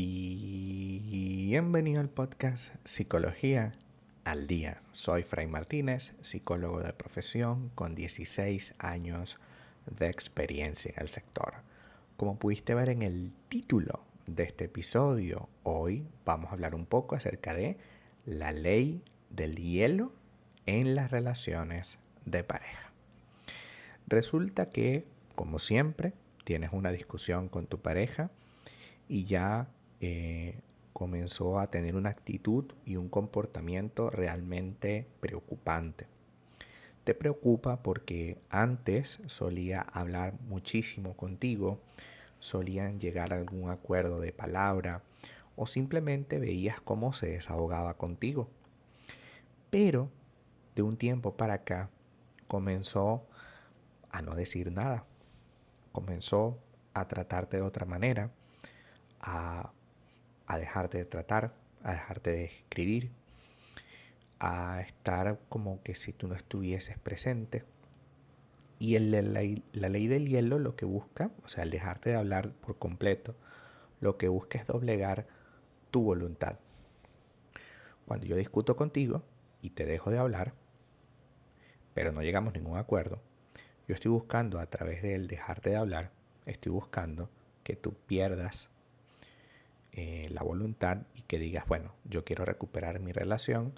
Bienvenido al podcast Psicología al Día. Soy Fray Martínez, psicólogo de profesión con 16 años de experiencia en el sector. Como pudiste ver en el título de este episodio, hoy vamos a hablar un poco acerca de la ley del hielo en las relaciones de pareja. Resulta que, como siempre, tienes una discusión con tu pareja y ya eh, comenzó a tener una actitud y un comportamiento realmente preocupante. Te preocupa porque antes solía hablar muchísimo contigo, solían llegar a algún acuerdo de palabra o simplemente veías cómo se desahogaba contigo. Pero de un tiempo para acá comenzó a no decir nada, comenzó a tratarte de otra manera, a, dejarte de tratar, a dejarte de escribir, a estar como que si tú no estuvieses presente. Y la, ley del hielo lo que busca, o sea, el dejarte de hablar por completo, lo que busca es doblegar tu voluntad. Cuando yo discuto contigo y te dejo de hablar, pero no llegamos a ningún acuerdo, yo estoy buscando a través del dejarte de hablar, estoy buscando que tú pierdas eh, la voluntad y que digas, bueno, yo quiero recuperar mi relación,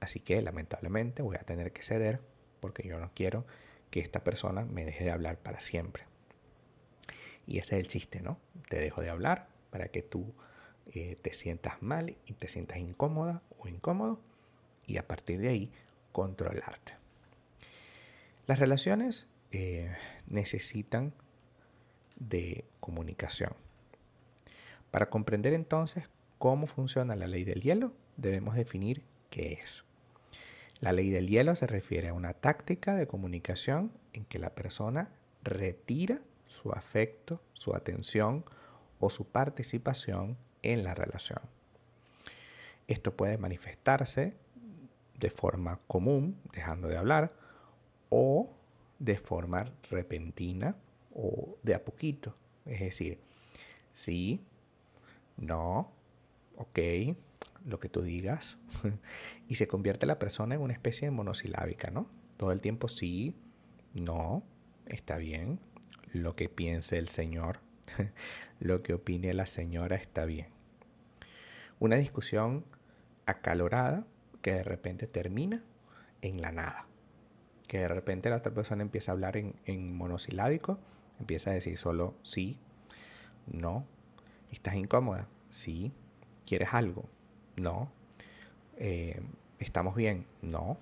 así que lamentablemente voy a tener que ceder porque yo no quiero que esta persona me deje de hablar para siempre. Y ese es el chiste, ¿no? Te dejo de hablar para que tú eh, te sientas mal y te sientas incómoda o incómodo y a partir de ahí controlarte. Las relaciones eh, necesitan de comunicación. Para comprender entonces cómo funciona la ley del hielo, debemos definir qué es. La ley del hielo se refiere a una táctica de comunicación en que la persona retira su afecto, su atención o su participación en la relación. Esto puede manifestarse de forma común, dejando de hablar, o de forma repentina o de a poquito. Es decir, sí, no, ok, lo que tú digas. y se convierte la persona en una especie de monosilábica, ¿no? Todo el tiempo sí, no, está bien, lo que piense el señor, lo que opine la señora está bien. Una discusión acalorada que de repente termina en la nada. Que de repente la otra persona empieza a hablar en, en monosilábico, empieza a decir solo sí, no, ¿Estás incómoda? Sí. ¿Quieres algo? No. Eh, ¿Estamos bien? No.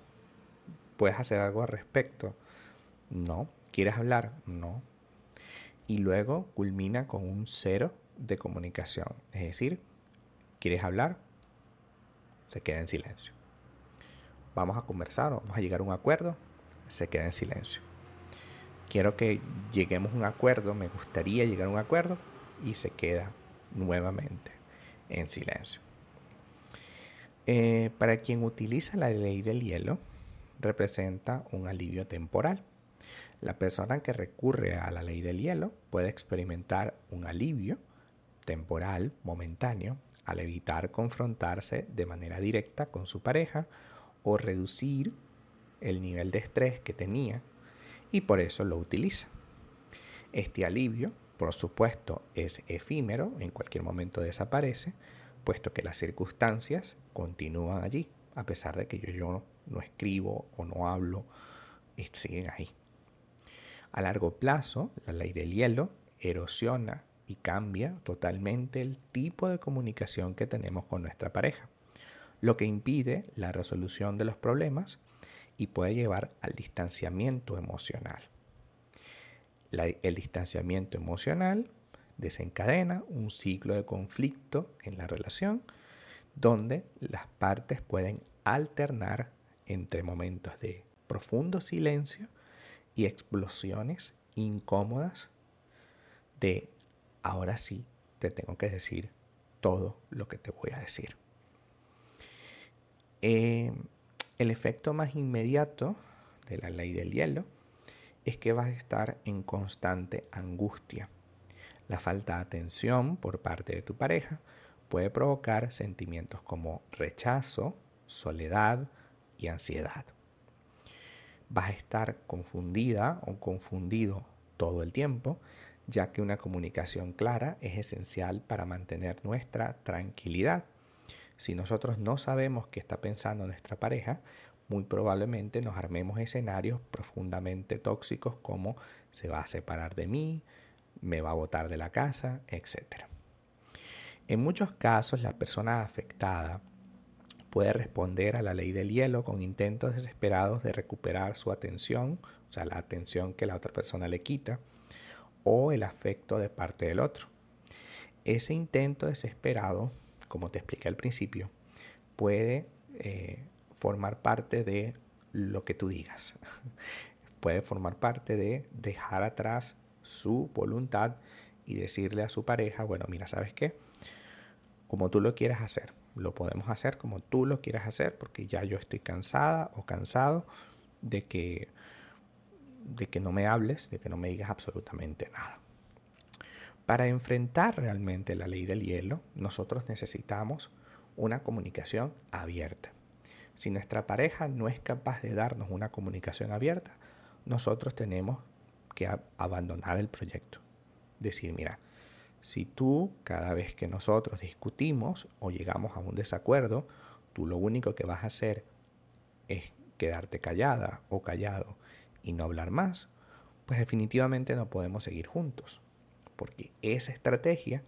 ¿Puedes hacer algo al respecto? No. ¿Quieres hablar? No. Y luego culmina con un cero de comunicación. Es decir, ¿quieres hablar? Se queda en silencio. Vamos a conversar, vamos a llegar a un acuerdo. Se queda en silencio. Quiero que lleguemos a un acuerdo, me gustaría llegar a un acuerdo y se queda nuevamente en silencio. Eh, para quien utiliza la ley del hielo, representa un alivio temporal. La persona que recurre a la ley del hielo puede experimentar un alivio temporal, momentáneo, al evitar confrontarse de manera directa con su pareja o reducir el nivel de estrés que tenía y por eso lo utiliza. Este alivio por supuesto, es efímero, en cualquier momento desaparece, puesto que las circunstancias continúan allí, a pesar de que yo, yo no escribo o no hablo, siguen ahí. A largo plazo, la ley del hielo erosiona y cambia totalmente el tipo de comunicación que tenemos con nuestra pareja, lo que impide la resolución de los problemas y puede llevar al distanciamiento emocional el distanciamiento emocional desencadena un ciclo de conflicto en la relación donde las partes pueden alternar entre momentos de profundo silencio y explosiones incómodas de ahora sí te tengo que decir todo lo que te voy a decir. Eh, el efecto más inmediato de la ley del hielo es que vas a estar en constante angustia. La falta de atención por parte de tu pareja puede provocar sentimientos como rechazo, soledad y ansiedad. Vas a estar confundida o confundido todo el tiempo, ya que una comunicación clara es esencial para mantener nuestra tranquilidad. Si nosotros no sabemos qué está pensando nuestra pareja, muy probablemente nos armemos escenarios profundamente tóxicos como se va a separar de mí, me va a botar de la casa, etc. En muchos casos la persona afectada puede responder a la ley del hielo con intentos desesperados de recuperar su atención, o sea, la atención que la otra persona le quita, o el afecto de parte del otro. Ese intento desesperado, como te expliqué al principio, puede eh, formar parte de lo que tú digas. puede formar parte de dejar atrás su voluntad y decirle a su pareja, bueno, mira, ¿sabes qué? Como tú lo quieras hacer, lo podemos hacer como tú lo quieras hacer, porque ya yo estoy cansada o cansado de que, de que no me hables, de que no me digas absolutamente nada. Para enfrentar realmente la ley del hielo, nosotros necesitamos una comunicación abierta. Si nuestra pareja no es capaz de darnos una comunicación abierta, nosotros tenemos que abandonar el proyecto. Decir, mira, si tú cada vez que nosotros discutimos o llegamos a un desacuerdo, tú lo único que vas a hacer es quedarte callada o callado y no hablar más, pues definitivamente no podemos seguir juntos. Porque esa estrategia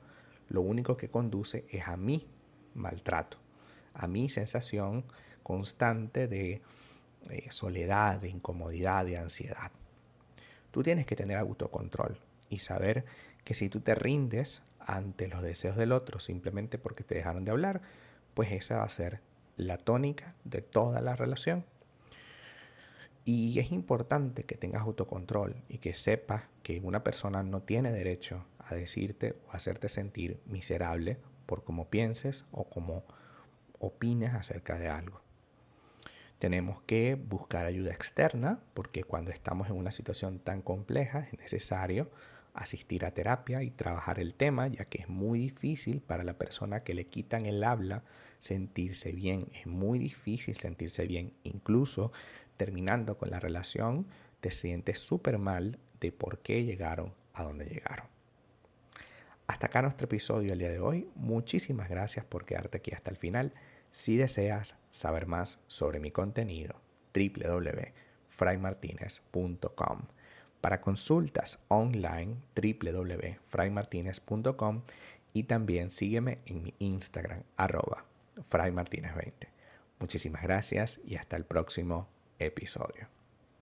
lo único que conduce es a mi maltrato, a mi sensación constante de eh, soledad, de incomodidad, de ansiedad. Tú tienes que tener autocontrol y saber que si tú te rindes ante los deseos del otro simplemente porque te dejaron de hablar, pues esa va a ser la tónica de toda la relación. Y es importante que tengas autocontrol y que sepas que una persona no tiene derecho a decirte o hacerte sentir miserable por cómo pienses o cómo opines acerca de algo. Tenemos que buscar ayuda externa porque cuando estamos en una situación tan compleja es necesario asistir a terapia y trabajar el tema, ya que es muy difícil para la persona que le quitan el habla sentirse bien. Es muy difícil sentirse bien. Incluso terminando con la relación, te sientes súper mal de por qué llegaron a donde llegaron. Hasta acá nuestro episodio el día de hoy. Muchísimas gracias por quedarte aquí hasta el final. Si deseas saber más sobre mi contenido, www.fraymartinez.com. Para consultas online, www.fraymartinez.com y también sígueme en mi Instagram, arroba fraymartinez20. Muchísimas gracias y hasta el próximo episodio.